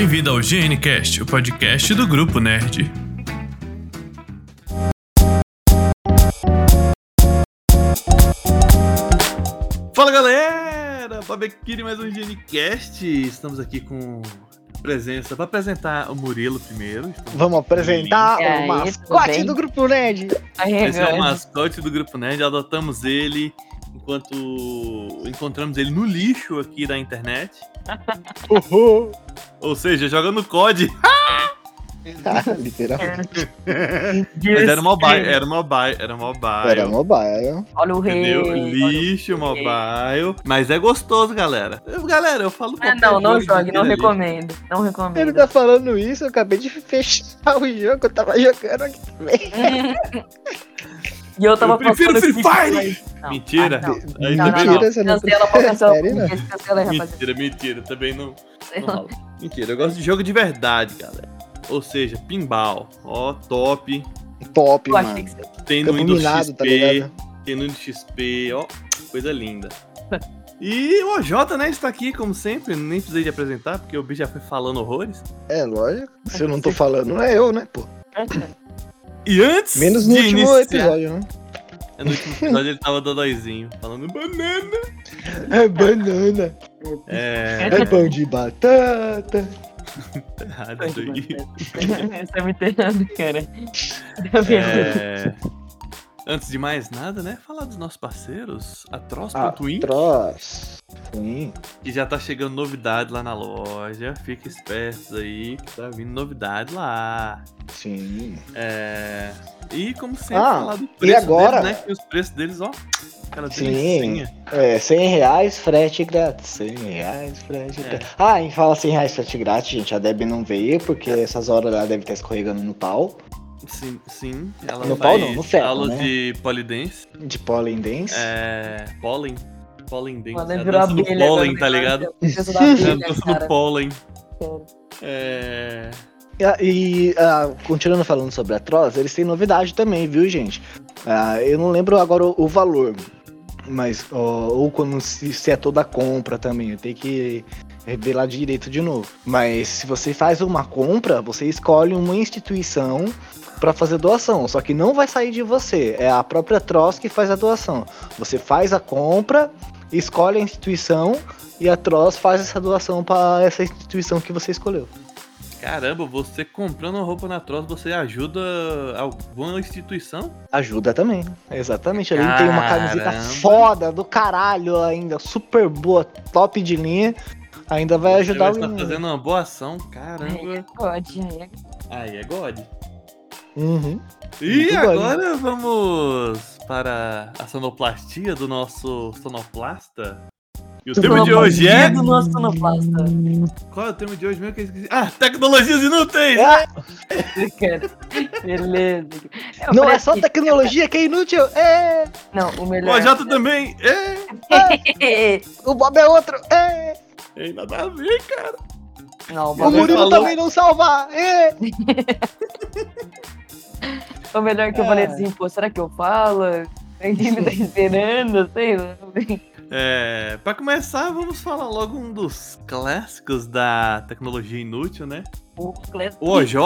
Bem-vindo ao GNCast, o podcast do Grupo Nerd. Fala galera! Bob aqui mais um GNCast. Estamos aqui com presença para apresentar o Murilo primeiro. Estamos Vamos apresentar aí, o mascote do Grupo Nerd. Aí, Esse é o mascote do Grupo Nerd, adotamos ele enquanto encontramos ele no lixo aqui da internet. Uhul. Ou seja, jogando COD. Literalmente. Mas era mobile, era mobile, era mobile. Era mobile. Olha o rei. Entendeu? olha o Lixo, mobile. Mas é gostoso, galera. Eu- Galera, eu falo Ah, qualquer não, não jogue, não ali. recomendo. Não recomendo. Ele tá falando isso, eu acabei de fechar o jogo, eu tava jogando aqui também. E eu tava Eu prefiro Free Fire! não. Mentira. Ah, não. Aí Não, também não, não. Cancela, pode cancelar. Cancela rapaziada. Mentira, mentira. Também não, não rola. Mentira, eu gosto de jogo de verdade, galera. Ou seja, pinball. Ó, top. Top, Eu mano. você... Tem no Windows XP. tá ligado? tem no Windows XP, ó. Coisa linda. E o OJ, né, está aqui, como sempre. Nem precisei de apresentar, porque o bicho já foi falando horrores. É, lógico. Se eu não tô falando, não é eu, né, pô? E antes Menos no de último iniciar... episódio, né? No último episódio ele tava dodóizinho, falando banana. É banana, É. é pão de batata. Tá errado isso aí. Você tá me entendendo, cara. Tá? É... Antes de mais nada, né? Falar dos nossos parceiros, a Troço. Sim. que já tá chegando novidade lá na loja. Fica espertos aí, que tá vindo novidade lá. Sim. É... E como sempre, Ah, falar do e preço agora? deles, né? Que os preços deles, ó, aquela Sim. É, 100 reais, frete grátis. 100 reais, frete É. grátis. Ah, em fala 100 reais, frete grátis, gente. A Deb não veio, porque essas horas ela deve estar escorregando no pau. Sim, sim. Ela No pau não, no ferro, aulas né? de polidense. De pollen dance. É... Pólen. Pólen dance. Mano, É a dança do pólen, agora, tá ligado? É a dança do pólen. É... E, e, ah, continuando falando sobre a Troz, eles têm novidade também, viu, gente? Ah, eu não lembro agora o, o valor, mas ó, ou quando se, se é toda a compra também, eu tenho que revelar direito de novo. Mas se você faz uma compra, você escolhe uma instituição para fazer doação, só que não vai sair de você, é a própria Troz que faz a doação. Você faz a compra, escolhe a instituição e a Troz faz essa doação para essa instituição que você escolheu. Caramba, você comprando roupa na Tross, você ajuda alguma instituição? Ajuda também. Exatamente. Ali tem uma camiseta foda do caralho ainda, super boa, top de linha. Ainda vai ajudar Você o vai estar fazendo uma boa ação, Aí caramba. é pode, aí é Aí é God. Uhum. E Muito agora vamos para a sonoplastia do nosso sonoplasta. E o tema de hoje é. do nosso sonoplasta. Qual é o tema de hoje mesmo que eu esqueci? Ah, tecnologias inúteis! Ah, Beleza. Eu não é só que- tecnologia que é inútil. É, Não, o O melhor. OJ também! É! o Bob é outro. É, Tem nada a ver, cara. Não, o o Murilo falou- também não salva. É. o melhor que eu Ah. falei assim, pô, será que eu falo? Ninguém me tá esperando, sei lá. É, pra começar, vamos falar logo um dos clássicos da tecnologia inútil, né? O O OJ.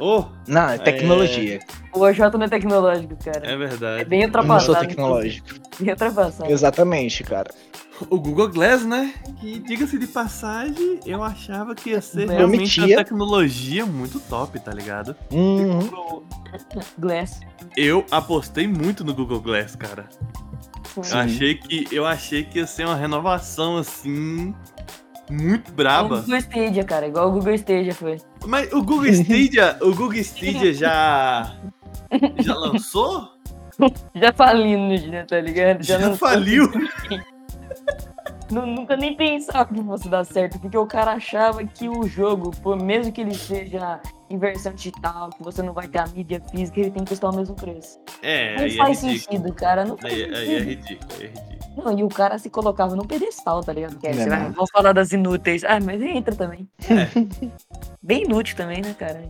Oh, Não, é tecnologia. o OJ não é tecnológico, cara. é É, verdade. bem Eu não sou ultrapassado. tecnológico. Bem ultrapassado. Exatamente, cara. O Google Glass, né? Que, diga-se de passagem, eu achava que ia ser Prometia. realmente uma tecnologia muito top, tá ligado? Uhum. Glass. Eu apostei muito no Google Glass, cara. Eu achei que eu achei que ia ser uma renovação assim muito O braba. Google Stadia, cara, igual o Google Stadia foi. Mas o Google Stadia, o Google Stadia já já lançou? Já falindo, né, tá ligado? Já, não- faliu? Nu- Nunca nem pensava que fosse dar certo, porque o cara achava que o jogo, pô, mesmo que ele seja em versão digital, que você não vai ter a mídia física, ele tem que custar o mesmo preço. É, Não aí é faz ridículo. sentido, cara. Não faz Aí, aí é sentido. ridículo, aí é ridículo. Não, e o cara se colocava no pedestal, tá ligado? Que aí Não você é vai, vamos falar das inúteis. Ah, mas entra também. É. Bem inútil também, né, cara?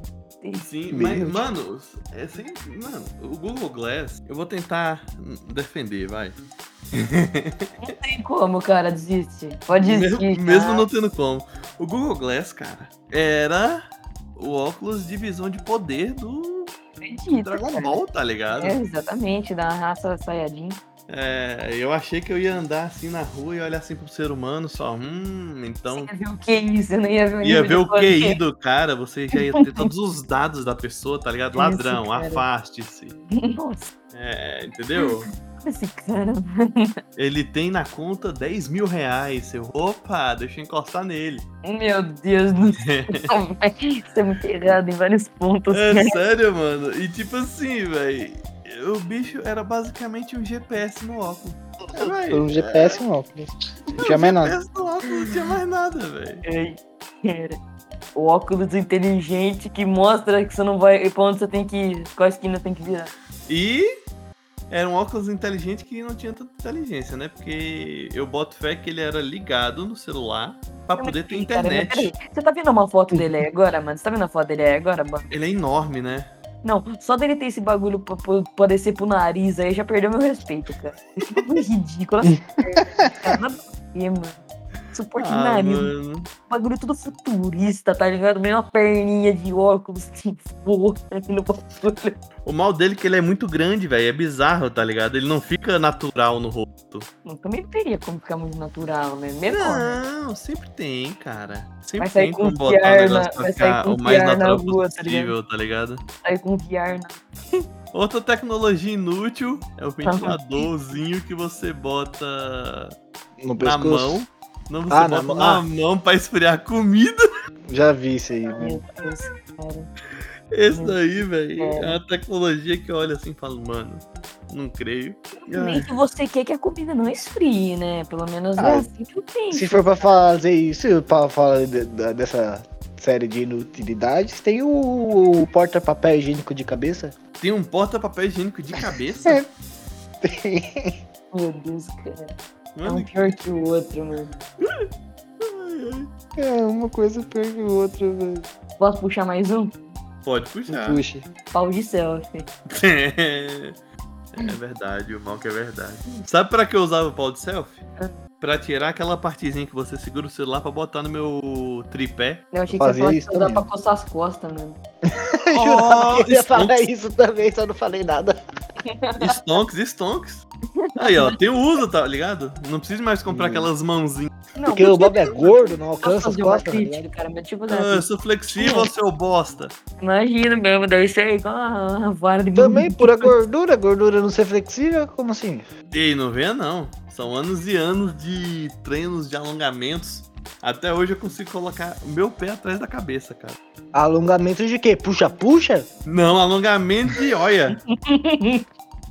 Sim, Bem mas, útil. mano, é assim, mano, o Google Glass, eu vou tentar defender, vai. Não tem como, cara, desiste. Pode Mesmo, desistir. mesmo cara. não tendo como. O Google Glass, cara, era o óculos de visão de poder do Acredita, Dragon cara. Ball, tá ligado? É, exatamente, da raça Saiyajin. É, eu achei que eu ia andar assim na rua e olhar assim pro ser humano só, hum, então Você ia ver o QI, você não ia ver o ia ver o. QI do cara, você já ia ter todos os dados da pessoa, tá ligado? Isso, Ladrão, afaste-se. Nossa, É, entendeu? Esse cara. Ele tem na conta 10 mil reais. Eu, opa, deixa eu encostar nele. Meu Deus do céu. Isso é muito errado em vários pontos. É né? sério, mano. E tipo assim, velho. O bicho era basicamente um GPS no óculos. É, um GPS e um óculos. Não tinha mais nada. GPS no óculos, não tinha mais nada, velho. Ai, cara. O óculos inteligente que mostra que você não vai. Pra onde você tem que ir, qual esquina tem que virar. E era um óculos inteligente que não tinha tanta inteligência, né? Porque eu boto fé que ele era ligado no celular pra poder ter Cara, internet. peraí, Você tá vendo uma foto dele aí agora, mano? Você tá vendo a foto dele aí agora, mano? Ele é enorme, né? Não, só dele ter esse bagulho pra, pra, pra descer pro nariz aí já perdeu meu respeito, cara. Esse bagulho é ridículo. assim, cara, nada a ver, mano. Suporte de Ah, nariz, mano. bagulho tudo futurista, tá ligado? Meio uma perninha de óculos que voa no bagulho. O mal dele é que ele é muito grande, velho. É bizarro, tá ligado? Ele não fica natural no rosto. Não, também não teria como ficar muito natural, né? Menor. né? Não, sempre tem, cara. Sempre Vai sair tem com como botar o VR negócio pra ficar o mais natural rua, tá possível, tá ligado? Aí com VR na Outra tecnologia inútil é o ventiladorzinho que você bota No na pescoço. mão. Não, você Ah, bota mão. na Ah. mão pra esfriar comida. Já vi isso aí. Meu Deus, cara. Esse daí, velho, É. é uma tecnologia que eu olho assim e falo, mano, não creio. Nem que você quer que a comida não esfrie, né? Pelo menos é Ah, assim que eu penso. Se for pra fazer isso, pra falar de- da- dessa série de inutilidades, tem o, o porta-papel higiênico de cabeça. Tem um porta-papel higiênico de cabeça? É. Meu Deus, cara. É um pior que o outro, mano. É, uma coisa pior que outra, velho. Posso puxar mais um? pode puxar. Puxa. Pau de selfie. é verdade, o mal que é verdade. Sabe pra que eu usava o pau de selfie? Ah. Pra tirar aquela partezinha que você segura o celular pra botar no meu tripé. Eu achei que você isso que dá também. pra coçar as costas, mano. Eu jurava que eu ia Oh, falar isso também, só não falei nada. Stonks, stonks. Aí, ó, tem o uso, tá ligado? Não precisa mais comprar aquelas mãozinhas. Não, Porque o Bob é gordo, não alcança as costas, tá crítica, ligado? cara, mas tipo, Ah, eu sou flexível, seu bosta. imagina mesmo, deve ser igual uma vara de Também, pura gordura, gordura não ser flexível, como assim? Ei, não venha não. São anos e anos de treinos de alongamentos. Até hoje eu consigo colocar o meu pé atrás da cabeça, cara. Alongamento de quê? Puxa-puxa? Não, alongamento de olha.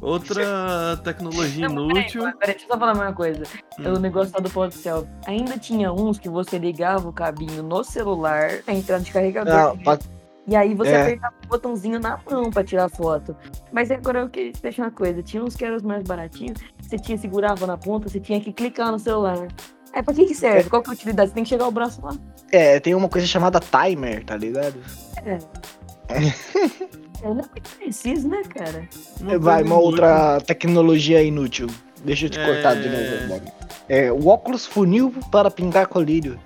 Outra tecnologia Não, peraí, inútil. peraí, deixa eu só falar uma coisa. Hum. O negócio lá do do céu. Ainda tinha uns que você ligava o cabinho no celular, a entrada de carregador. Não, pra- E aí você É. apertava o botãozinho na mão pra tirar foto. Mas agora eu queria te deixar uma coisa. Tinha uns que eram os mais baratinhos. Você tinha, segurava na ponta, você tinha que clicar no celular. Aí pra que que serve? Qual que é a utilidade? Você tem que chegar o braço lá. é, tem uma coisa chamada timer, tá ligado? É, não é muito preciso, né, cara? Uma Vai, coisa uma inútil. outra tecnologia inútil. Deixa eu te É. cortar de novo, Bob. É, o óculos funil para pingar colírio.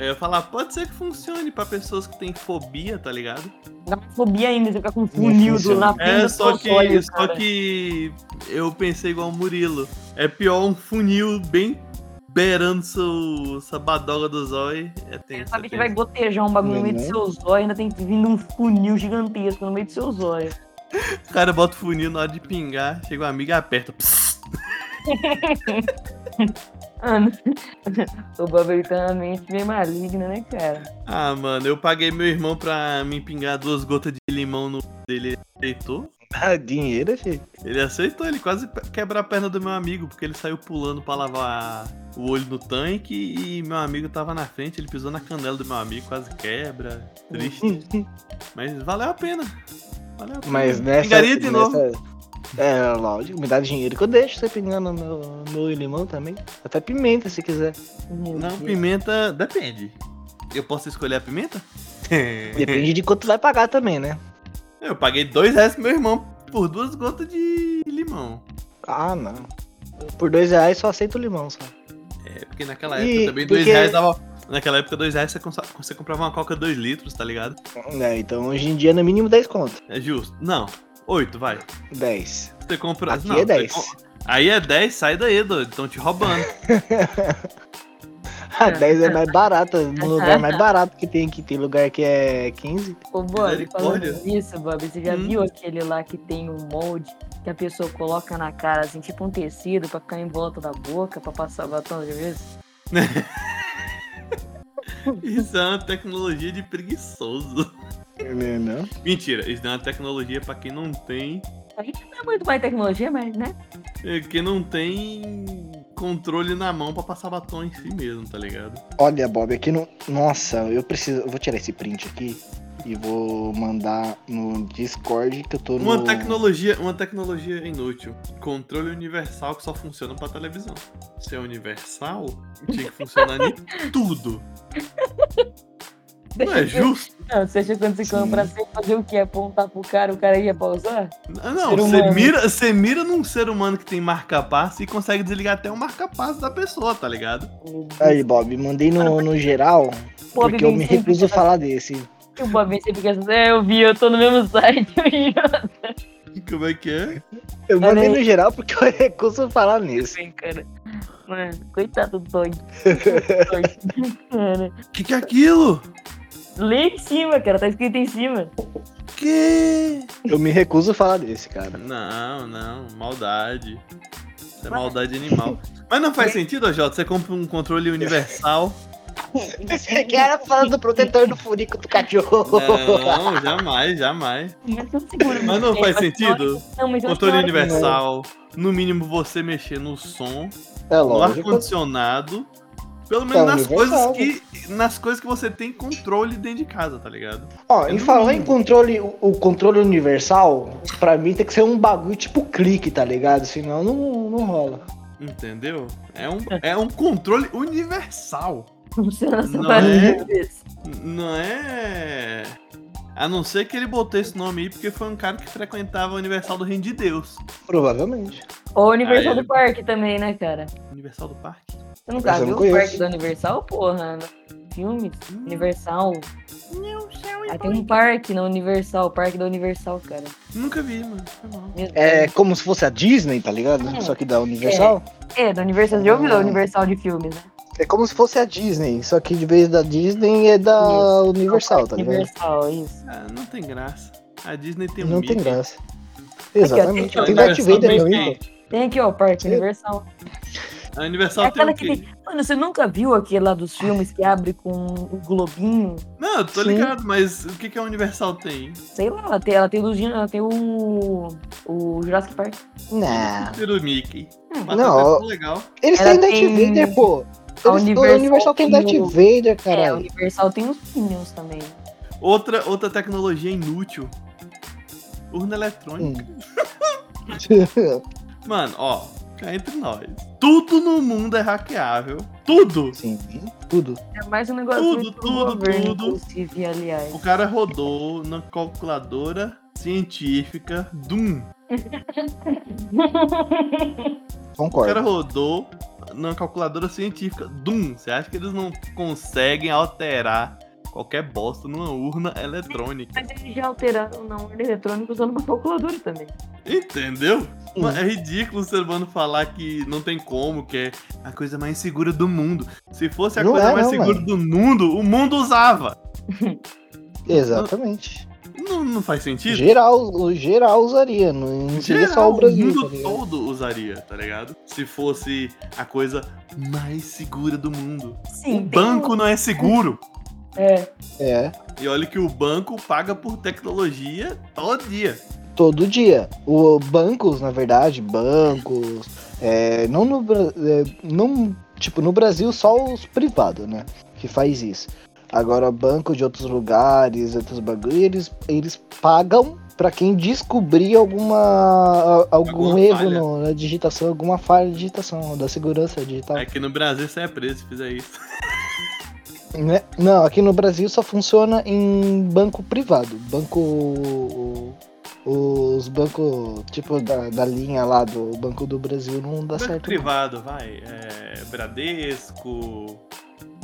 Eu ia falar, pode ser que funcione pra pessoas que têm fobia, tá ligado? Dá uma fobia ainda, você ficar com funil na frente É, do só que, olho, só cara. que eu pensei igual o Murilo. É pior um funil bem beirando seu, sua badoga do zóio. É Você tenso. sabe é que vai tenso. gotejar um bagulho no meio do Uhum. seu zóio, ainda tem que vir um funil gigantesco no meio do seu zóio. O cara bota o funil na hora de pingar, chega um amigo e aperta. O Bob ele tem uma mente meio maligna, né, cara? Ah, mano, eu paguei meu irmão pra me pingar duas gotas de limão no dele. Ele aceitou? Ah, dinheiro, filho. Ele aceitou, ele quase quebra a perna do meu amigo, porque ele saiu pulando pra lavar o olho no tanque e meu amigo tava na frente, ele pisou na canela do meu amigo, quase quebra. Triste. Mas valeu a pena. Valeu a pena. Mas nessa. Pingaria de novo. É, lógico, me dá dinheiro que eu deixo você pingando no meu, meu limão também. Até pimenta se quiser. Não, Deus. pimenta depende. Eu posso escolher a pimenta? Depende de quanto vai pagar também, né? Eu paguei dois reais pro meu irmão por duas gotas de limão. Ah, não. Por dois reais só aceito limão, só. É, porque naquela E época também dois porque- reais dava. Naquela época, dois reais você, você comprava uma coca 2 litros, tá ligado? É, então hoje em dia no mínimo 10 conto. É justo. Não, 8, vai. 10. Você compra. Aqui não, é você 10. com- Aí é 10, sai daí, doido. Estão te roubando. Ah, 10 é mais barato. No lugar mais barato que tem aqui. Tem lugar que é 15. Ô, Bob, falando nisso, Bob, você já Hum. viu aquele lá que tem um molde que a pessoa coloca na cara, assim, tipo um tecido pra ficar em volta da boca, pra passar batom de vez? Isso é uma tecnologia de preguiçoso. Não, não. Mentira, isso é uma tecnologia pra quem não tem. Aí não é muito mais tecnologia, mas, né? é, Quem não tem controle na mão pra passar batom em si mesmo, tá ligado? Olha, Bob, aqui no. Nossa, eu preciso. Eu vou tirar esse print aqui e vou mandar no Discord que eu tô no. Uma tecnologia, uma tecnologia inútil. Controle universal que só funciona pra televisão. Se é universal, tinha que funcionar em tudo. Não é justo? Não, você acha que quando você Sim. compra, você fazer o quê? Apontar pro cara, o cara ia pausar? Ah, Não, você mira, você mira num ser humano que tem marca-passo e consegue desligar até o marca-passo da pessoa, tá ligado? Aí, Bob, mandei no, no geral Bob porque eu me recuso a falar desse. O Bob vem sempre pensa assim, é, eu vi, eu tô no mesmo site. Como é que é? Eu mandei aí. no geral porque eu recuso a falar nisso. Assim, cara. Mano, coitado do Dog. Cara, Que que é aquilo? Lê em cima, cara, tá escrito em cima. Que? Eu me recuso a falar desse, cara. Não, não, maldade. Isso é maldade animal. Mas não faz sentido, Jota, você compra um controle universal. Você quer falar do protetor do furico do cachorro? Não, jamais, jamais. Mas eu seguro. Mas não faz sentido? Não, mas Controle que universal. No mínimo você mexer no som, É no ar-condicionado. Pelo menos É nas coisas que. Nas coisas que você tem controle dentro de casa, tá ligado? Ó, É no falar em controle, o, o controle universal, pra mim tem que ser um bagulho tipo clique, tá ligado? Senão não, não rola. Entendeu? É um, é um controle universal. Funciona só Não é? vezes. Não é. A não ser que ele botou esse nome aí porque foi um cara que frequentava o Universal do Reino de Deus. Provavelmente. Ou o Universal é. do Parque também, né, cara? Universal do Parque? Você nunca viu o. Parque da Universal, porra? No Filmes? Universal. Ah, tem um parque na Universal, o Parque da Universal, cara. Nunca vi, mano. É como se fosse a Disney, tá ligado? É. Só que da Universal. É, da Universal. Você já ouviu da Ah. Universal de filmes, né? É. como se fosse a Disney, só que de vez da Disney é da Isso. Universal, tá ligado? Universal, isso. Ah, não tem graça. A Disney tem um Não Mickey. tem graça. Exatamente. tem- Tem Darth Vader pô. Tem aqui, ó, o Parque Sim. Universal. A Universal É tem aquela o que quê? tem. Mano, você nunca viu aquele lá dos filmes que abre com o globinho? Não, eu tô Sim. ligado, mas o que, que a Universal tem? Sei lá, ela tem, ela tem, dos, ela tem o. O Jurassic Park. Não. O Mickey. Hum. Mas Não, legal. Eles Ela têm Darth tem- Vader, pô. A Universal Universal tem Darth Vader, É, a. Universal tem os Minions também. Outra, outra tecnologia inútil. Urna eletrônica. Hum. Mano, ó, cá entre nós. Tudo no mundo é hackeável. Tudo. Sim, tudo. É mais um negócio Tudo, muito tudo, tudo. inclusive, aliás. O cara rodou na calculadora científica Doom. O cara Concordo. rodou na calculadora científica Doom. Você acha que eles não conseguem alterar qualquer bosta numa urna eletrônica? Mas eles já alteraram na urna eletrônica usando uma calculadora também. Entendeu? Mano, É ridículo o ser humano falar que não tem como, que é a coisa mais segura do mundo. Se fosse a Não coisa é, mais não, segura mano. do mundo, o mundo usava. Exatamente. Não, não faz sentido? Geral, o geral usaria, não seria só Geral, o Brasil. mundo tá todo usaria, tá ligado? Se fosse a coisa mais segura do mundo. Sim, o banco não é seguro. um- É, É, E olha que o banco paga por tecnologia todo dia. todo dia. O bancos, na verdade, bancos, é, não no é, não tipo no Brasil só os privados, né, que faz isso. Agora banco de outros lugares, outros bagulho, eles eles pagam pra quem descobrir alguma algum Alguma erro no- na digitação, alguma falha de digitação da segurança digital. Aqui no Brasil você é preso se fizer isso. Né? Não, aqui no Brasil só funciona em banco privado. Banco. os bancos, tipo, da, da linha lá do Banco do Brasil não dá Banco certo. não. privado, vai. É, Bradesco,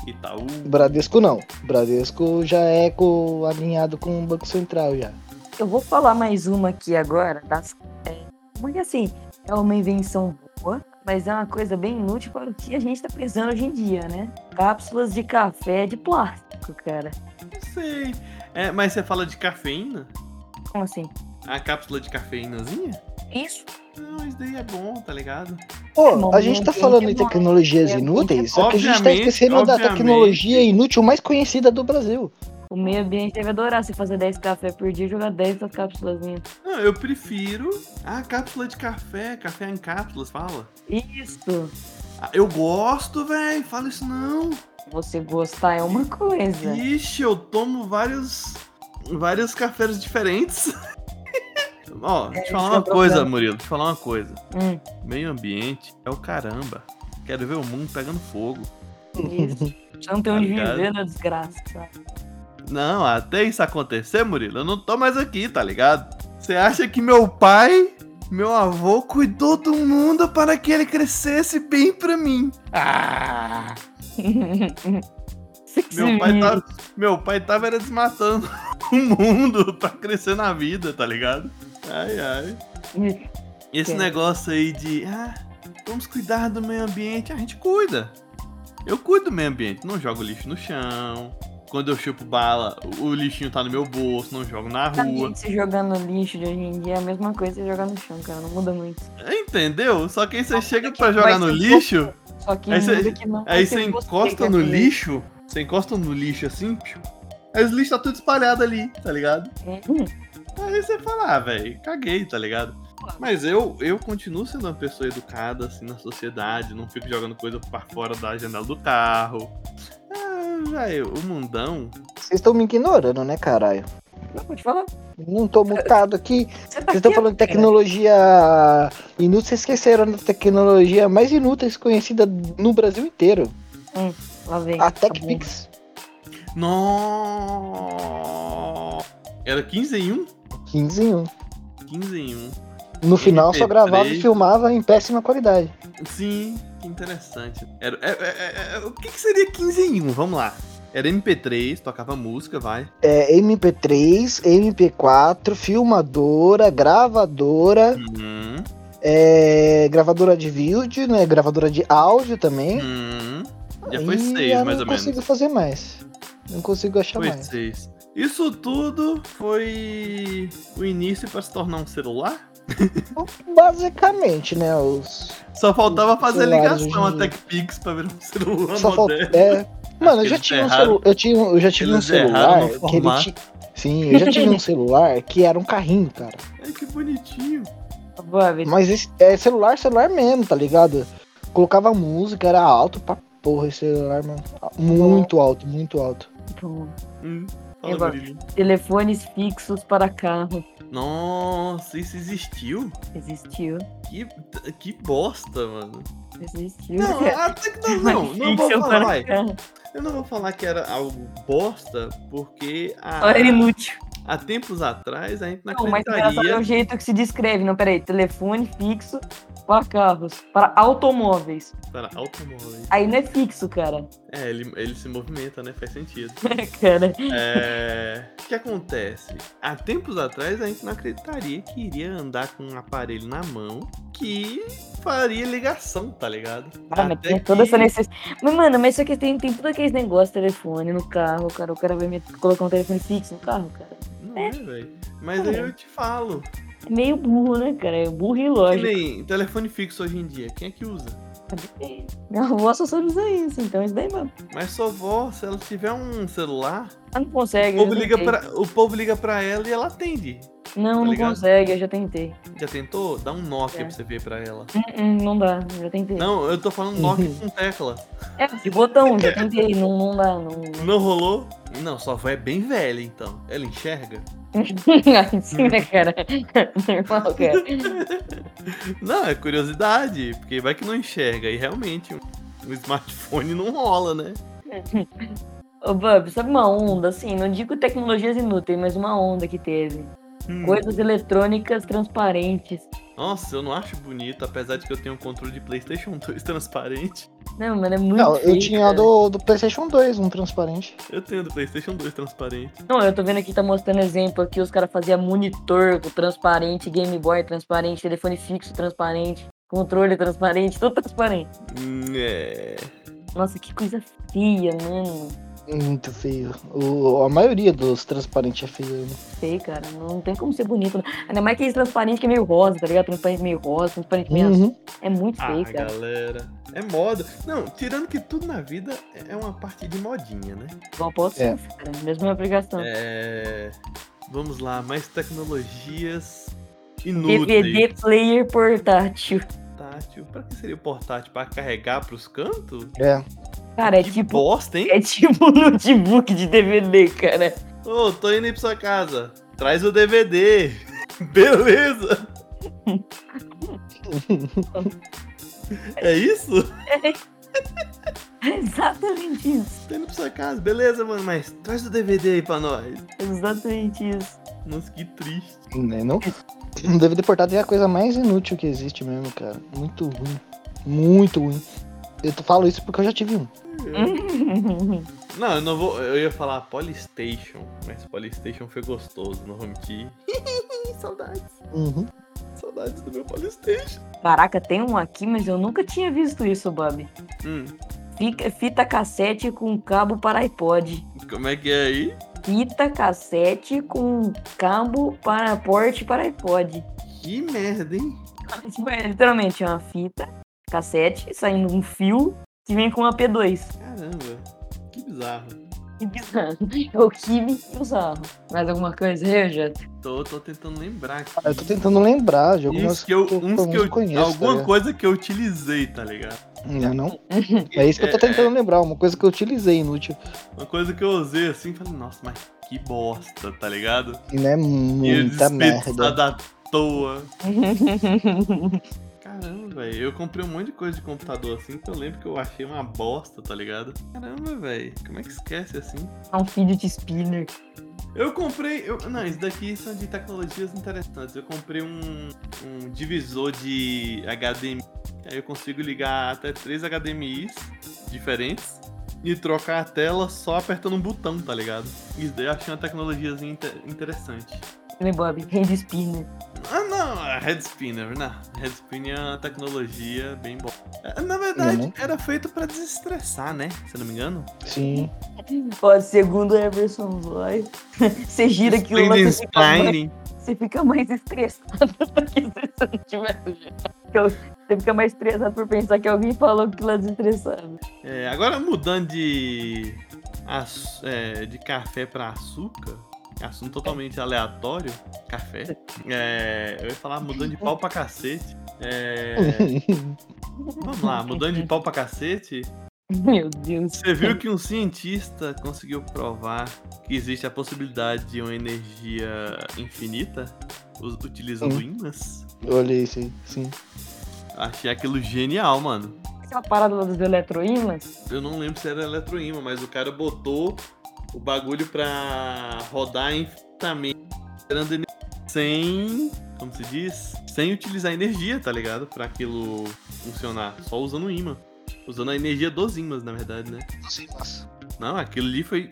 Itaú. Bradesco não. Bradesco já é co- alinhado com o Banco Central já. Eu vou falar mais uma aqui agora, das, é, porque assim, é uma invenção boa, mas é uma coisa bem inútil para o que a gente tá precisando hoje em dia, né? Cápsulas de café de plástico, cara. Não sei. É, mas você fala de cafeína? Como assim? A cápsula de cafeínazinha? Isso? Não, isso daí é bom, tá ligado? Pô, bom, a gente tá falando é em tecnologias é inúteis, só que a gente tá Obviamente, esquecendo da tecnologia inútil mais conhecida do Brasil. O meio ambiente deve adorar você fazer 10 café por dia e jogar 10 das cápsulas. Não, eu prefiro a cápsula de café, café em cápsulas, fala. Isso! Ah, Eu gosto, velho, fala isso não. Você gostar é uma coisa. Ixi, eu tomo vários, vários cafés diferentes. Ó, deixa eu esse falar é uma o coisa, problema. Murilo, deixa eu falar uma coisa. Hum, Meio ambiente é o caramba. Quero ver o mundo pegando fogo. isso. Você não tem Tá onde ligado? viver na desgraça, sabe? Não, até isso acontecer, Murilo, eu não tô mais aqui, tá ligado? Você acha que meu pai, meu avô, cuidou do mundo para que ele crescesse bem pra mim? Ah! Que Meu pai, tá, meu pai tava era desmatando o mundo pra crescer na vida, tá ligado? Ai, ai. Esse É. negócio aí de, ah, vamos cuidar do meio ambiente, a gente cuida. Eu cuido do meio ambiente, não jogo lixo no chão. Quando eu chupo bala, o lixinho tá no meu bolso, não jogo na A rua. gente se jogando no lixo de hoje em dia é a mesma coisa que jogar no chão, cara. Não muda muito. Entendeu? Só que aí você chega vai jogar no lixo, Só que Aí você- que não aí você encosta no lixo, você encosta no lixo assim, aí os lixos tá tudo espalhado ali, tá ligado? Hum, Aí você fala, ah, velho, caguei, tá ligado? Mas eu, eu continuo sendo uma pessoa educada, assim, na sociedade, não fico jogando coisa pra fora da janela do carro. Ah, velho, o mundão. Vocês estão me ignorando, né, caralho? Não, pode falar. Não tô mutado aqui. Tá Vocês estão falando de cara. tecnologia inútil, vocês esqueceram da tecnologia mais inútil conhecida no Brasil inteiro. Lá vem. A tá. TechPix. No... Era 15 em 1? 15 em 1. 15 em 1. No final só MP3. gravava e filmava em péssima qualidade. Sim, que interessante. Era, é- é- é- o que, que seria 15 em 1? Vamos lá. Era MP3, tocava música, vai. É, MP3, MP4, filmadora, gravadora, Hum, é, gravadora de vídeo, né? Gravadora de áudio também. hum. Já foi E 6, eu mais não ou consigo menos. fazer mais. Não consigo achar Foi mais. 6. Isso tudo foi o início para se tornar um celular? Basicamente, né? Os. Só faltava Os fazer ligação a. TechPix pra ver um celular Só falta. moderno. É. Mano, eu já tinha um celular. Eu, tinha, eu já tive um Eles erraram celular no que ele tinha. Sim, eu já tive um celular que era um carrinho, cara. Ai, que bonitinho. Mas esse, é celular, celular mesmo, tá ligado? Colocava música, era alto pra porra esse celular, mano. Muito alto, muito alto. Hum, fala, telefones fixos para carro. Nossa, isso existiu? Existiu. Que, que bosta, mano. Existiu. Não, cara. até que não, não, não vou falar, vai. carro. Eu não vou falar que era algo bosta, porque há, era inútil. há tempos atrás a gente não Não, mas engraçado é acreditaria. o jeito que se descreve. Não, peraí. Telefone fixo para carros. Para automóveis. Para automóveis. Aí não é fixo, cara. É, ele, ele se movimenta, né? Faz sentido. cara. É, O que acontece? Há tempos atrás a gente não acreditaria que iria andar com um aparelho na mão que faria ligação, tá ligado? Ah, mas tem toda que- essa necessidade. Mas, mano, mas só que tem, tem tudo aqueles negócios, telefone no carro, cara. O cara vai me colocar um telefone fixo no carro, cara. Não é, velho. Mas aí eu te falo. Meio burro, né, cara? É burro e lógico. nem telefone fixo hoje em dia. Quem é que usa? Minha avó só sabe usar isso, então isso daí, mano. Mas sua avó, se ela tiver um celular, Ela não o consegue. povo, eu já liga tentei. pra, o povo liga pra ela e ela atende. Não, tá não consegue, eu já tentei. Já tentou? Dá um Nokia É. pra você ver pra ela. Hum, hum, não dá, eu já tentei. Não, eu tô falando Nokia com tecla. É, de botão, já tentei, não, não dá, não. Não rolou? Não, sua avó é bem velha, então. Ela enxerga? Né, cara? Normal, cara. Não, é curiosidade, porque vai que não enxerga. E realmente, um, smartphone não rola, né? Ô, Bob, sabe uma onda, assim, não digo tecnologias inúteis, mas uma onda que teve. Hum. Coisas eletrônicas transparentes. Nossa, eu não acho bonito, apesar de que eu tenho um controle de PlayStation 2 transparente. Não, mano, é muito Não, eu feio, tinha cara. do, do PlayStation 2, um transparente. Eu tenho do PlayStation 2 transparente. Não, eu tô vendo aqui, tá mostrando exemplo aqui, os caras faziam monitor transparente, Game Boy transparente, telefone fixo transparente, controle transparente, tudo transparente. Hum, É. Nossa, que coisa feia, mano. Muito feio. O, a maioria dos transparentes é feio. Né? Feio, cara. Não tem como ser bonito. né? Ainda mais que esse transparente que é meio rosa, tá ligado? Transparente meio rosa, transparente meio azul. Uhum. É muito Ah, feio, cara. galera. É moda. Não, tirando que tudo na vida é uma parte de modinha, né? Igual posso, É. cara. Mesma obrigação. É. Vamos lá, mais tecnologias inúteis. DVD player portátil. Portátil. Pra que seria o portátil? Pra carregar pros cantos? É. Cara, é que tipo. bosta, hein? É tipo um notebook de DVD, cara. Ô, tô indo aí pra sua casa. Traz o DVD. Beleza. é isso? É exatamente isso. Tô indo pra sua casa. Beleza, mano, mas traz o DVD aí pra nós. Exatamente isso. Nossa, que triste. Né, não? O DVD portátil é a coisa mais inútil que existe mesmo, cara. Muito ruim. Muito ruim. Eu falo isso porque eu já tive um. Não, eu não vou. Eu ia falar Polystation, mas Polystation foi gostoso, não vou mentir. Saudades. Uhum. Saudades do meu Polystation. Caraca, tem um aqui, mas eu nunca tinha visto isso, Bob. Hum, Fica, fita cassete com cabo para iPod. como é que é aí? Fita cassete com cabo para porte para iPod. Que merda, hein? Tipo, é literalmente uma fita cassete saindo um fio que vem com uma P2. Caramba, que bizarro. Que bizarro. É o que bizarro. Mais alguma coisa aí? Tô, tô tentando lembrar aqui. Eu tô tentando lembrar de algumas que eu, que uns que não eu, conheço, alguma tá coisa que eu utilizei, tá ligado? Não, não. É isso que eu tô tentando lembrar, uma coisa que eu utilizei inútil. Uma coisa que eu usei assim, falei, nossa, mas que bosta, tá ligado? E não é E muita merda. desperdiçado à toa. Caramba, velho. Eu comprei um monte de coisa de computador assim que eu lembro que eu achei uma bosta, tá ligado? Caramba, velho. Como é que esquece assim? É um fidget spinner. Eu comprei. Eu, não, isso daqui são de tecnologias interessantes. Eu comprei um, um divisor de HDMI. Aí eu consigo ligar até três HDMIs diferentes e trocar a tela só apertando um botão, tá ligado? Isso daí eu achei uma tecnologiazinha inte- interessante. Né, Bob? Hand spinner. Ah, não, a Head Spinner, não. Head Spinner é uma tecnologia bem boa. É, Na verdade, Não. era feito pra desestressar, né? Se eu não me engano. Sim. Ó, segundo Everson Zoy, você gira aquilo lá, você fica, mais, você fica mais estressado do que se você não tivesse girado. Você fica mais estressado por pensar que alguém falou que aquilo é desestressado. É, agora mudando de, é, de café pra açúcar, assunto totalmente aleatório, café. É, eu ia falar mudando de pau pra cacete. É, vamos lá, mudando de pau pra cacete, Meu Deus. Você viu que um cientista conseguiu provar que existe a possibilidade de uma energia infinita utilizando Sim. ímãs? Eu olhei isso aí, sim. Achei aquilo genial, mano. Essa parada lá dos eletroímãs, Eu não lembro se era eletroímã, mas o cara botou o bagulho pra rodar infinitamente, gerando energia sem. Como se diz? Sem utilizar energia, tá ligado? Pra aquilo funcionar. Só usando ímã. Usando a energia dos ímãs, na verdade, né? Sim, nossa. Não, aquilo ali foi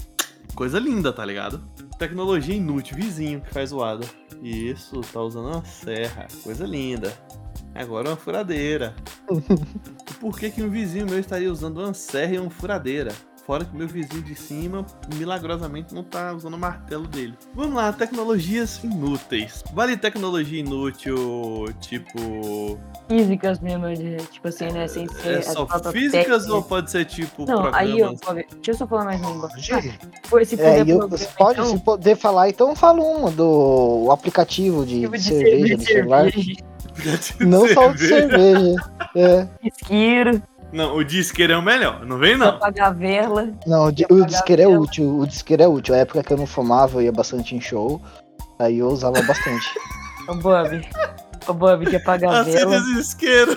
coisa linda, tá ligado? Tecnologia inútil, vizinho que faz zoada. Isso, tá usando uma serra, coisa linda. Agora uma furadeira. Por que, que um vizinho meu estaria usando uma serra e uma furadeira? Fora que meu vizinho de cima, milagrosamente, não tá usando o martelo dele. Vamos lá, tecnologias inúteis. Vale tecnologia inútil, tipo. físicas mesmo, de, tipo assim, né? Sem ser É só físicas ou pode ser tipo Não, aí eu. programas? Deixa eu só falar mais um. Pode? Foi se É, eu, programa, pode, então, se poder falar, então fala uma do aplicativo de, tipo de cerveja do celular. cerveja, Não só o de cerveja. É. isqueiro, Não, o disqueiro é o melhor, não vem não. apagar vela. Não, o, di- o disqueiro é útil. O disqueiro é útil. A época que eu não fumava, eu ia bastante em show. Aí eu usava bastante. Ô Bob. Ô Bob, que apagar a vela. Acende esse isqueiro.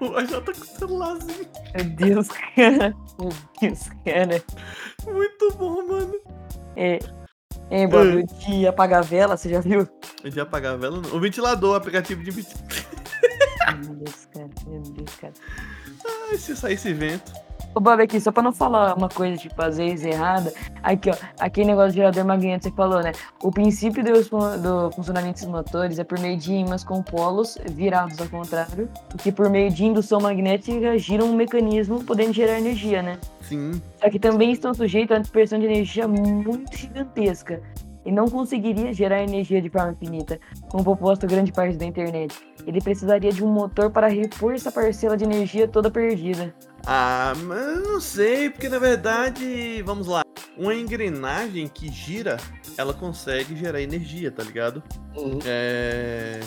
O AJ tá com o celularzinho. Meu Deus, cara. Meu Deus, cara. Muito bom, mano. É. Hein, Bob, o de apagar a vela, você já viu? Ia apagar a vela, não. O ventilador, o aplicativo de ventilador. Meu Deus, cara. Meu Deus, cara. Ai, se saísse vento. Ô, Bob, aqui, só pra não falar uma coisa, tipo, às vezes errada, aqui, ó, aquele negócio de gerador magnético você falou, né? O princípio fun- do funcionamento dos motores é por meio de ímãs com polos virados ao contrário, que por meio de indução magnética giram um mecanismo podendo gerar energia, né? Sim. Só que também estão sujeitos a uma dispersão de energia muito gigantesca e não conseguiria gerar energia de forma infinita, como proposto grande parte da internet. Ele precisaria de um motor para repor essa parcela de energia toda perdida. Ah, mas eu não sei, porque na verdade, vamos lá. Uma engrenagem que gira, ela consegue gerar energia, tá ligado? Uhum. É.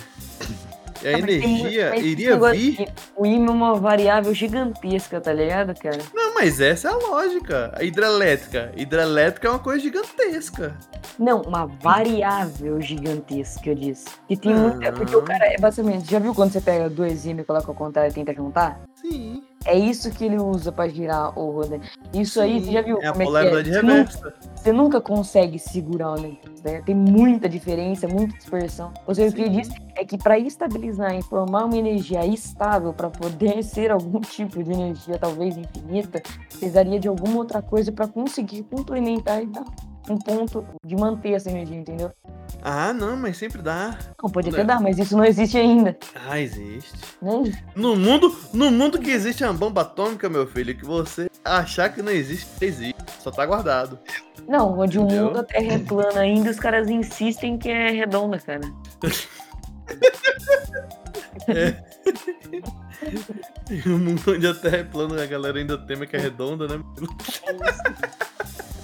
E a Ah, mas tem energia mas esse iria vir. O ímã é uma variável gigantesca, tá ligado, cara? Não, mas essa é a lógica. A hidrelétrica. Hidrelétrica é uma coisa gigantesca. Não, uma variável gigantesca, eu disse. E tem muita. Ah. Porque o cara é basicamente. Já viu quando você pega dois ímãs e coloca ao contrário e tenta juntar? Sim. É isso que ele usa pra girar o roda. Isso aí, você já viu É a como é polaridade é? Você nunca, reversa. você nunca consegue segurar o negócio, né? Tem muita diferença, muita dispersão. Ou seja, o que ele Sim. diz é que para estabilizar e formar uma energia estável para poder ser algum tipo de energia, talvez infinita, precisaria de alguma outra coisa para conseguir complementar e dar um ponto de manter essa energia, entendeu? Ah, não, mas sempre dá. Não, pode até dar, mas isso não existe ainda. Ah, existe. Né? No mundo, no mundo que existe uma bomba atômica, meu filho, que você achar que não existe, existe. Só tá guardado. Não, onde o mundo a Terra é plana ainda, os caras insistem que é redonda, cara. E o mundo onde a Terra é plana, a galera ainda teme que é redonda, né?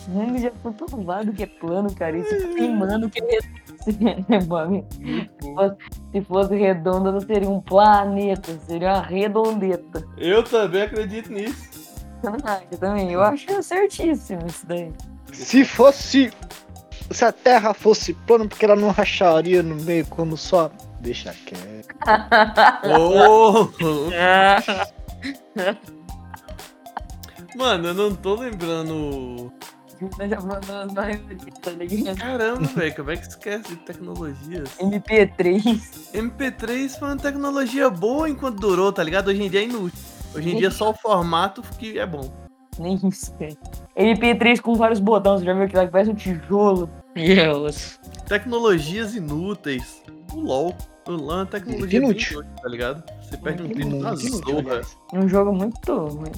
O mundo já foi provado que é plano, cara. Isso que é né? Se fosse redonda, não seria um planeta, seria uma redondeta. Eu também acredito nisso. Ah, eu também. Eu acho certíssimo isso daí. Se fosse. Se a Terra fosse plana, porque ela não racharia no meio como só. Deixa quieto. Oh! Mano, eu não tô lembrando. Caramba, velho, como é que esquece de tecnologias? MP3. MP3 foi uma tecnologia boa enquanto durou, tá ligado? Hoje em dia é inútil. Hoje em dia é só o formato que é bom. Nem isso, cara. MP3 com vários botões, você já viu aquilo lá que parece um tijolo? Deus. Tecnologias inúteis. O LOL. O LOL é uma tecnologia Inútil. inútil, tá ligado? Você perde um tempo da inútil, zorra. aliás. Um jogo muito ruim.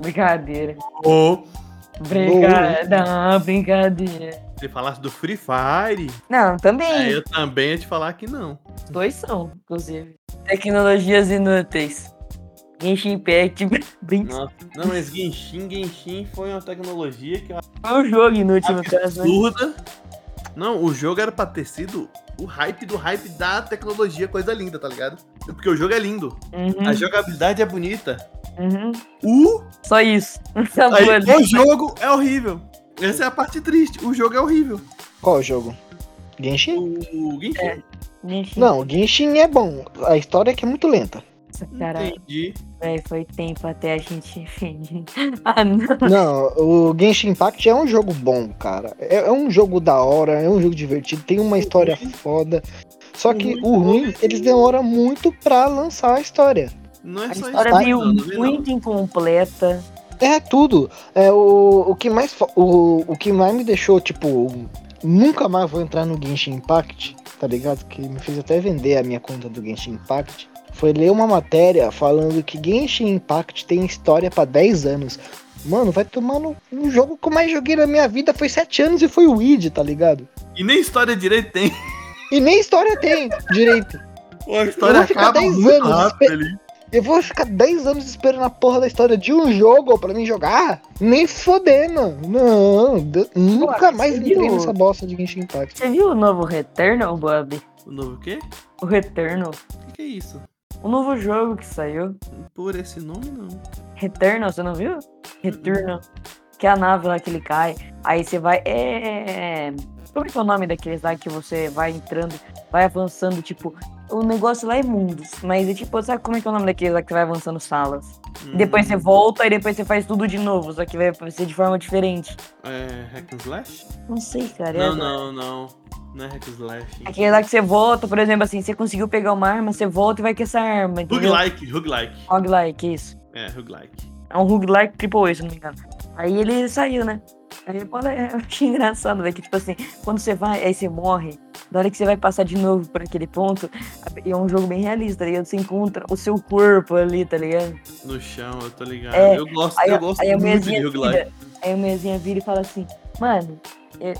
Brincadeira. Ou Brincadeira. Não, brincadeira. se falasse do Free Fire, Não, também. aí eu também ia te falar que não. Os dois são, inclusive. Tecnologias inúteis. Genshin Impact. Nossa. Não, mas Genshin, Genshin foi uma tecnologia que eu Foi um jogo inútil no caso, né? Não, o jogo era pra ter sido o hype do hype da tecnologia, coisa linda, tá ligado? Porque o jogo é lindo. Uhum, A jogabilidade é bonita. uhum. O, Só isso. Aí, o jogo é horrível. Essa é a parte triste. O jogo é horrível. Qual o jogo? Genshin? O Genshin. É. Genshin. Não, o Genshin é bom. A história é que é muito lenta. Caralho. Entendi. Véi, foi tempo até a gente. Ah, não. Não, o Genshin Impact é um jogo bom, cara. É, é um jogo da hora, é um jogo divertido, tem uma história foda. Só que o ruim, eles demoram muito pra lançar a história. Não é A só história isso. veio não. muito incompleta. É tudo. É o, o que mais o, o que mais me deixou tipo nunca mais vou entrar no Genshin Impact, tá ligado? Que me fez até vender a minha conta do Genshin Impact. Foi ler uma matéria falando que Genshin Impact tem história pra 10 anos. Mano, vai tomando um jogo que eu mais joguei na minha vida foi 7 anos e foi o Weed, tá ligado? E nem história direito tem. E nem história tem direito. A história vou ficar acaba 10 muito anos rápido. Eu vou ficar 10 anos esperando a porra da história de um jogo pra mim jogar? Nem foder, mano. Não, d- nunca mais entrei viu? nessa bosta de Genshin Impact. Você viu o novo Returnal, Bob? O novo quê? O Returnal. O que, que é isso? O novo jogo que saiu. Por esse nome, não. Returnal, você não viu? Returnal. Que é a nave lá que ele cai. Aí você vai. É. Como é que é o nome daqueles lá que você vai entrando, vai avançando, tipo. O negócio lá é mundos, mas é tipo, sabe como é que é o nome daqueles lá que você vai avançando salas? Hum, Depois você volta e depois você faz tudo de novo, só que vai ser de forma diferente. É. Hack and Slash? Não sei, cara. é Não, não, não. Não é hack slash. Aquele lá que você volta, por exemplo, assim, você conseguiu pegar uma arma, você volta e vai com essa arma. Roguelike, roguelike. Roguelike, isso. É, roguelike. É um roguelike triple A, se não me engano. Aí ele saiu, né? Aí pô, eu achei engraçado, velho, que tipo assim, quando você vai, aí você morre, na hora que você vai passar de novo por aquele ponto, é um jogo bem realista, tá ligado? Você encontra o seu corpo ali, tá ligado? No chão, eu tô ligado. É, eu gosto, Aí, eu gosto aí muito de roguelike. aí a mulherzinha vira e fala assim, mano, é,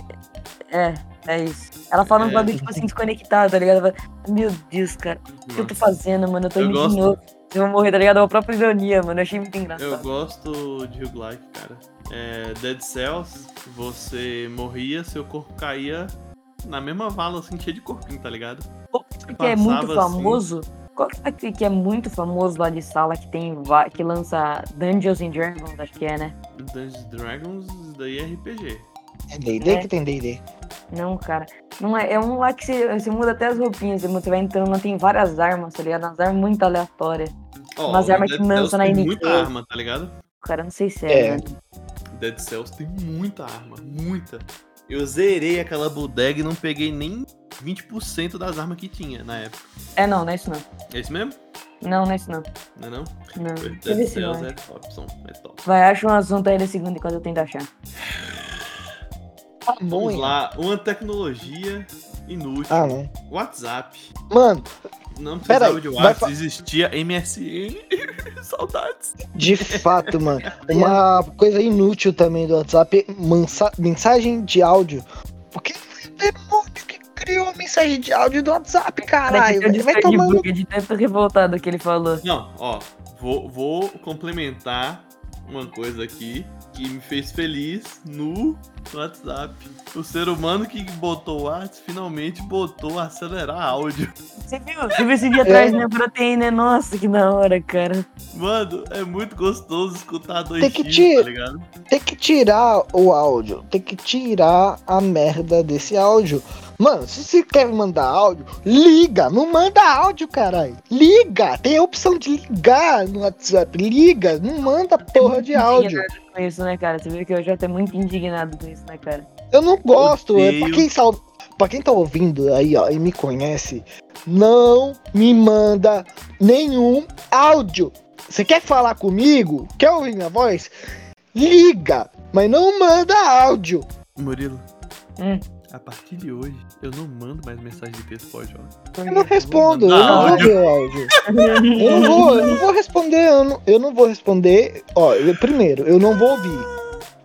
é, é isso. Ela fala um É. bagulho, tipo assim, desconectado, tá ligado? Ela fala, Meu Deus, cara, o que eu tô fazendo, mano? Eu tô Eu indo gosto. de novo. Eu vou morrer, tá ligado? É a própria ironia, mano. Eu achei muito Eu engraçado. gosto de roguelike, cara. É, Dead Cells, você morria, seu corpo caía na mesma vala, assim, cheio de corpinho, tá ligado? Outro que é muito passava assim. famoso. Qual que é aquele que é muito famoso lá de sala que tem que lança Dungeons and Dragons, acho que é, né? Dungeons and Dragons, isso daí é RPG. É D&D É. que tem D&D. Não, cara. Não é, é um lá que você, você muda até as roupinhas, você vai entrando, lá tem várias armas, tá ligado? Umas armas muito aleatórias. Ó, Umas o armas Dead que lança Cells na tem NK. muita arma, tá ligado? Cara, não sei se é, É. né? Dead Cells tem muita arma, muita. Eu zerei aquela bodega e não peguei nem 20% das armas que tinha na época. É, não, não é isso não. É isso mesmo? Não, não é isso não. Não é não? Não. Dead Cells vai. é top, som, é top. Vai, acha um assunto aí da segunda enquanto eu tento achar. Tá bom, Vamos hein? lá, uma tecnologia inútil. Ah, não. WhatsApp. Mano, Não Pera precisava aí, de WhatsApp, fa- existia MSN. Saudades. de fato, mano. Uma coisa inútil também do WhatsApp, mansa- mensagem de áudio. Porque foi o demônio que criou a mensagem de áudio do WhatsApp, caralho. eu velho. Vai tomando. bug de tanto revoltado que ele falou. Não, ó, vou, vou complementar uma coisa aqui que me fez feliz no WhatsApp. O ser humano que botou o WhatsApp finalmente botou acelerar áudio. Você viu? Você viu esse dia É. atrás, né? Proteína, nossa, que da hora, cara. Mano, é muito gostoso escutar 2x, Tem que te- tá ligado? Tem que tirar o áudio. Tem que tirar a merda desse áudio. Mano, se você quer mandar áudio, liga. Não manda áudio, caralho. Liga. Tem a opção de ligar no WhatsApp. Liga. Não manda porra de áudio. Indignado Com isso, né, cara? Você viu que eu já tô muito indignado com isso, né, cara? Eu não gosto. É, pra, quem tá, pra quem tá ouvindo aí, ó, e me conhece, não me manda nenhum áudio. Você quer falar comigo? Quer ouvir minha voz? Liga, mas não manda áudio. Murilo, Hum. A partir de hoje, eu não mando mais mensagem de texto pode, ó. Eu não respondo, eu não vou ver o áudio. Eu não vou, eu não vou responder, eu não, eu não vou responder. Ó, eu- primeiro, eu não vou ouvir.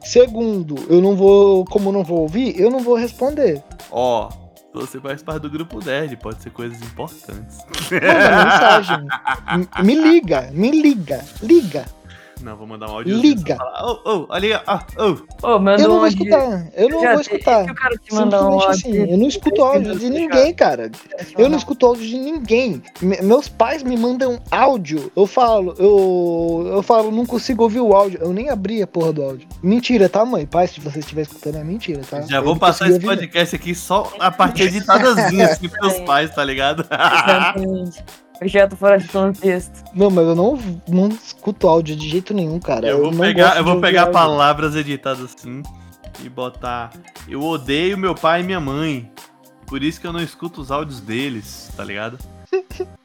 Segundo, eu não vou, como eu não vou ouvir, eu não vou responder. Ó, você faz parte do grupo nerd, pode ser coisas importantes. Manda mensagem. M- me liga, me liga, liga. Não, vou mandar um áudio. Liga. Ô, ô, ali, ó, manda Eu não um vou áudio. escutar, eu não Já, vou escutar. e Se o cara te mandar um Simplesmente áudio. assim, eu não escuto áudio de ninguém, cara. Eu não escuto áudio de ninguém. Me- meus pais me mandam áudio. Eu falo, eu, eu falo, não consigo ouvir o áudio. Eu nem abri a porra do áudio. Mentira, tá, mãe? Pai, se você estiver escutando, é mentira, tá? Já Eu vou passar esse ouvir, podcast aqui só a partir editadazinha, assim, pros É. pais, tá ligado? Exatamente. Eu já tô fora de contexto. Não, mas eu não, não escuto áudio de jeito nenhum, cara. Eu vou não pegar, eu vou pegar áudio. palavras editadas assim e botar. Eu odeio meu pai e minha mãe. Por isso que eu não escuto os áudios deles, tá ligado?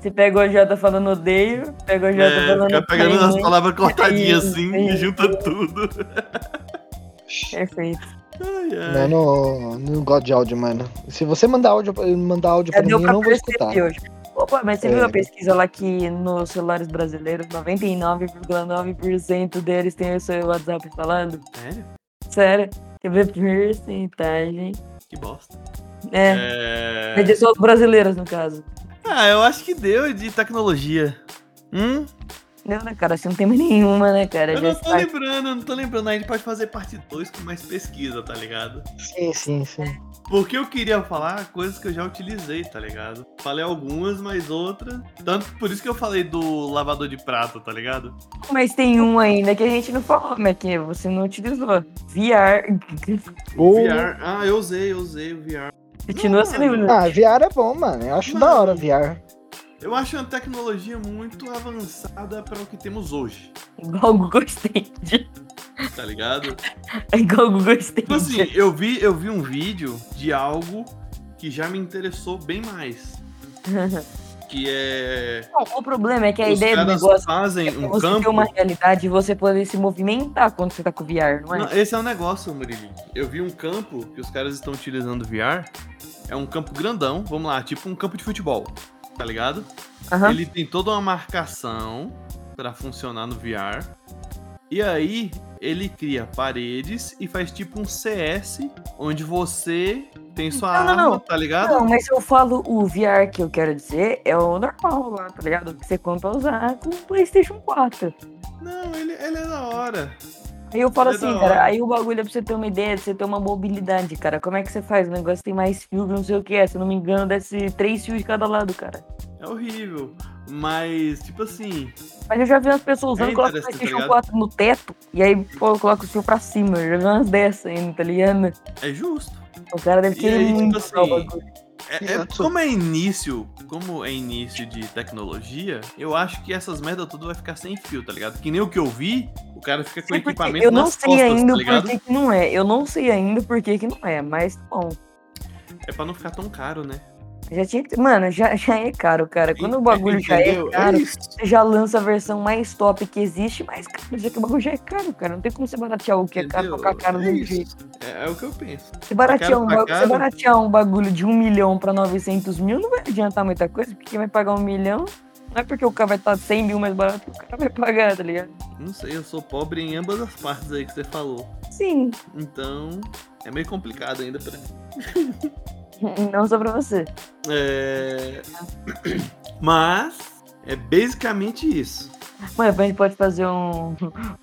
Você pega o Jota falando odeio, pega o Jota É, falando fica pegando as palavras cortadinhas Isso, assim e junta tudo. Perfeito. Ai, Não, ai. eu não, não gosto de áudio, mano. Se você mandar áudio, mandar áudio Já pra mim, eu pra não vou escutar. hoje. Opa, mas você É. viu a pesquisa lá que nos celulares brasileiros, 99,9% deles tem o seu WhatsApp falando? Sério? Sério? Quer ver porcentagem? Que bosta. É. É... Mas de só os brasileiros, no caso. Ah, eu acho que deu de tecnologia. Hum? Não, né, cara? Assim não tem mais nenhuma, né, cara? Eu Já não tô está- lembrando, eu não tô lembrando. A gente pode fazer parte 2 com mais pesquisa, tá ligado? Sim, sim, sim. Porque eu queria falar coisas que eu já utilizei, tá ligado? Falei algumas, mas outras. Tanto por isso que eu falei do lavador de prato, tá ligado? Mas tem um ainda que a gente não falou, mas que você não utilizou. VR. Ou- VR. Ah, eu usei, eu usei o VR. Continua Não, sendo. mano. Ah, VR é bom, mano. Eu acho Mano. da hora VR. Eu acho uma tecnologia muito avançada para o que temos hoje. Igual o Google Stand. Tá ligado? É igual o Google Tipo assim, Stadia. eu vi, eu vi um vídeo de algo que já me interessou bem mais. Que é. Não, o problema é que a os ideia do negócio fazem é um você ter campo. uma realidade e você poder se movimentar quando você tá com o VR, não é? Não, esse é o negócio, Murilo. Eu vi um campo que os caras estão utilizando VR. É um campo grandão, vamos lá, tipo um campo de futebol, tá ligado? Aham. Ele tem toda uma marcação pra funcionar no VR. E aí ele cria paredes e faz tipo um CS onde você tem sua Não, não, arma, não. tá ligado? Não, mas se eu falo o VR que eu quero dizer, é o normal lá, tá ligado? Que você compra pra usar com o PlayStation 4. Não, ele, ele é da hora. Aí eu falo É assim, cara, aí o bagulho é pra você ter uma ideia, você ter uma mobilidade, cara. Como é que você faz? O negócio tem mais fio, não sei o que é. Se eu não me engano, desce três fios de cada lado, cara. É horrível. Mas, tipo assim, Mas eu já vi umas pessoas usando, É coloca o tá PlayStation ligado? 4 no teto e aí pô, coloca o fio pra cima. Eu já vi umas dessas ainda, tá ligado? é justo. O cara deve querer aí, tipo muito assim, usar o bagulho. É, é- como é início, como é início de tecnologia, eu acho que essas merda tudo vai ficar sem fio, tá ligado? Que nem o que eu vi, o cara fica com Sim, equipamento eu não nas sei costas, ainda tá por que, não é. Eu não sei ainda por que, que não é, mas tá bom. É pra não ficar tão caro, né? Já tinha. Mano, já, já é caro, cara. Quando o bagulho já é Entendeu? caro, isso. você já lança a versão mais top que existe, mas, cara, já que o bagulho já é caro, cara. Não tem como você baratear o que é caro Entendeu? pra caro É do jeito. É, é o que eu penso. Se baratear, caro um, pra ba- caro. se baratear um bagulho de 1 milhão pra 900 mil, não vai adiantar muita coisa, porque quem vai pagar um milhão não é porque o cara vai estar 100 mil mais barato que o cara vai pagar, tá ligado? Não sei, eu sou pobre em ambas as partes aí que você falou. Sim, Então, é meio complicado ainda pra mim. não só pra você. É... Mas, é basicamente isso. Mano, a gente pode fazer um,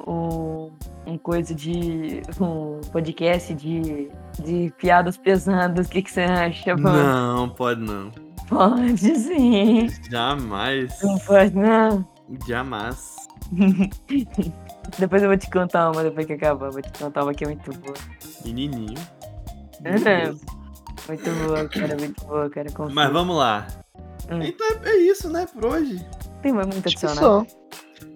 um, um coisa de. um podcast de, de piadas pesadas. O que, que você acha, mano? Não, pode não. Pode sim. Jamais. Não pode, não. Jamais. Depois eu vou te contar uma, depois que acabar. Vou te contar uma que é muito boa. Menininho. Uhum. Muito boa, cara, muito boa, cara. confia. Mas vamos lá. Hum. Então é- é isso, né, por hoje. Tem mais muito que só.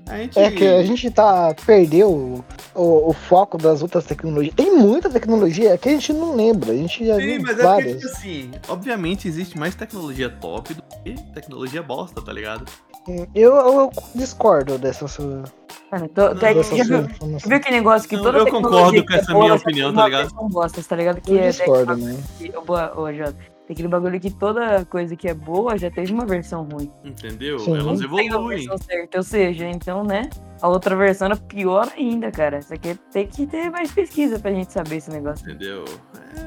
A gente... É que a gente tá. perdeu o, o, o foco das outras tecnologias. Tem muita tecnologia que a gente não lembra. A gente já Sim, viu mas é porque, várias. tipo assim, obviamente existe mais tecnologia top do que tecnologia bosta, tá ligado? Eu, eu, discordo dessa sua. Mano, tô, tô, já, sua viu, viu aquele negócio que toda eu tecnologia concordo que com é essa boa, minha tem opinião, tá ligado? versão bosta, tá ligado? Que Eu é discordo, né? Ô, boa, ô, Jota, Tem aquele bagulho que toda coisa que é boa já teve uma versão ruim. Entendeu? Sim. Elas evoluem. certa, ou seja, então, né? A outra versão era pior ainda, cara. Isso aqui tem que ter mais pesquisa pra gente saber esse negócio. Entendeu?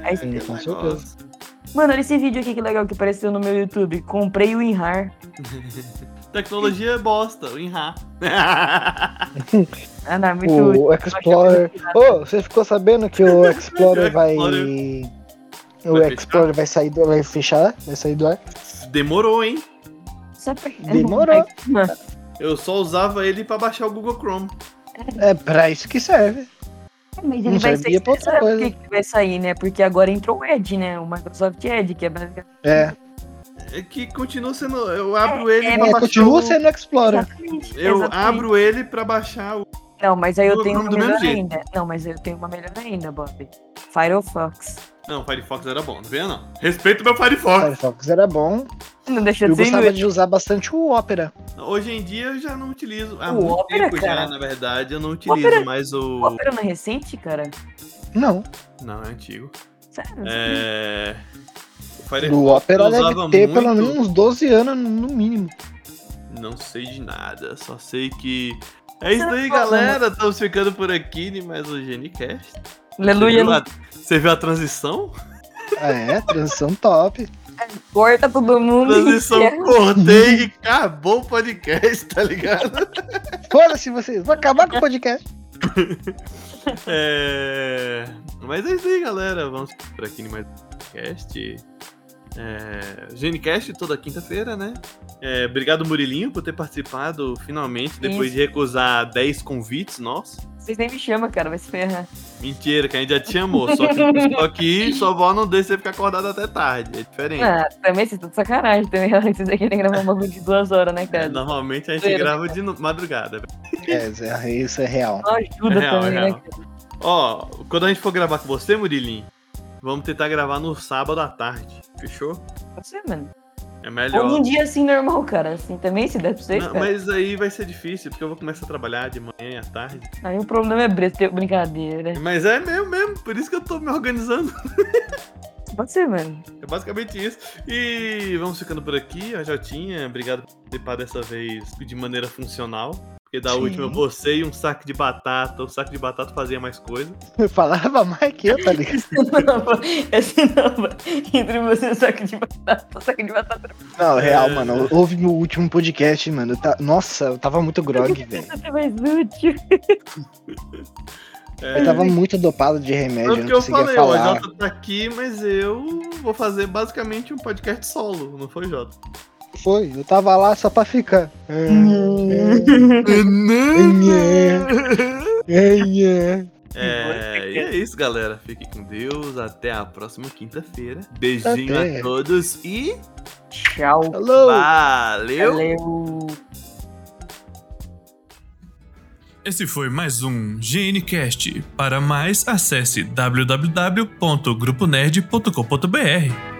Aí, Sim, aquele com negócio. Mano, olha esse vídeo aqui que legal que apareceu no meu YouTube. Comprei o WinRAR. Tecnologia é bosta, o Inha. Ah, não, é muito. O Explorer. Ô, você ficou sabendo que o Explorer vai. O Vai Explorer vai sair do. vai fechar, vai sair do ar. Demorou, hein? Demorou. Eu só usava ele pra baixar o Google Chrome. É pra isso que serve. Mas ele Não vai pra outra coisa. que que vai sair, né? Porque agora entrou o Edge, né? O Microsoft Edge, que é basicamente. É. É que continua sendo. Eu abro ele é, pra É, baixar. continua o... sendo Explorer. Exatamente. Eu exatamente. abro ele pra baixar o. Não, mas aí eu do- tenho uma melhor jeito. ainda. Não, mas eu tenho uma melhor ainda, Bob. Firefox. Não, o Firefox era bom, não venha não. Respeito meu Firefox. Firefox era bom. Não deixa Eu de ser gostava inútil. de usar bastante o Opera. Hoje em dia eu já não utilizo. Há O muito Opera, tempo cara? já, na verdade, eu não utilizo Opera- mais o. O Opera não é recente, cara? Não. Não, é antigo. Sério? É. O Firefox O Opera eu deve usava ter muito... pelo menos uns 12 anos no mínimo. Não sei de nada, só sei que. É isso aí, fala, galera. Estamos ficando por aqui em mais um GeniCast. Aleluia. Você viu, a... Você viu a transição? É, transição top. Corta todo mundo. Transição, cortei e acabou o podcast, tá ligado? Foda-se vocês, vou acabar com o podcast. É... Mas é isso aí, galera. Vamos por aqui em mais um podcast. É... GNCast toda quinta-feira, né? É, Obrigado, Murilinho, por ter participado finalmente, depois Isso. de recusar 10 convites nossos. Vocês nem me chamam, cara. Vai se ferrar. Mentira, que a gente já te chamou. Só que, só que sua avó não deixa você ficar acordado até tarde. É diferente. Ah, também vocês estão de sacanagem também. Vocês aqui tem que gravar um bagulho de duas horas, né, É, cara? normalmente a gente Zoeira, grava de madrugada. É, Zé, isso é real. Não ajuda É real, também, é né, real. cara? Ó, quando a gente for gravar com você, Murilinho, vamos tentar gravar no sábado à tarde. Fechou? Pode ser, mano. É Ou melhor. num dia assim normal, cara. Assim também, se der pra vocês, Não, cara. mas aí vai ser difícil, porque eu vou começar a trabalhar de manhã e à tarde. Aí o problema é besta, brincadeira. Mas é mesmo, mesmo, por isso que eu tô me organizando. Pode ser, mano. É basicamente isso. E vamos ficando por aqui, a Jotinha. Obrigado por participar dessa vez de maneira funcional. Porque da Sim. última você e um saco de batata. O saco de batata fazia mais coisa. Eu falava mais que eu, tá ligado? Esse não. Entre você, saco de batata, saco de batata. Não, real, É. mano. Houve meu último podcast, mano. eu ta- Nossa, eu tava muito grog, velho. É mais útil. É, Eu tava muito dopado de remédio, eu tanto não que eu conseguia falei, falar. Jota tá aqui, mas eu vou fazer basicamente um podcast solo, não foi, Jota? Foi, eu tava lá só pra ficar. É, é, é. É, e é isso, galera. Fique com Deus. Até a próxima quinta-feira. Beijinho Até. a todos e Tchau. Alô! valeu! Valeu. Esse foi mais um GNCast. Para mais, acesse www.gruponerd.com.br.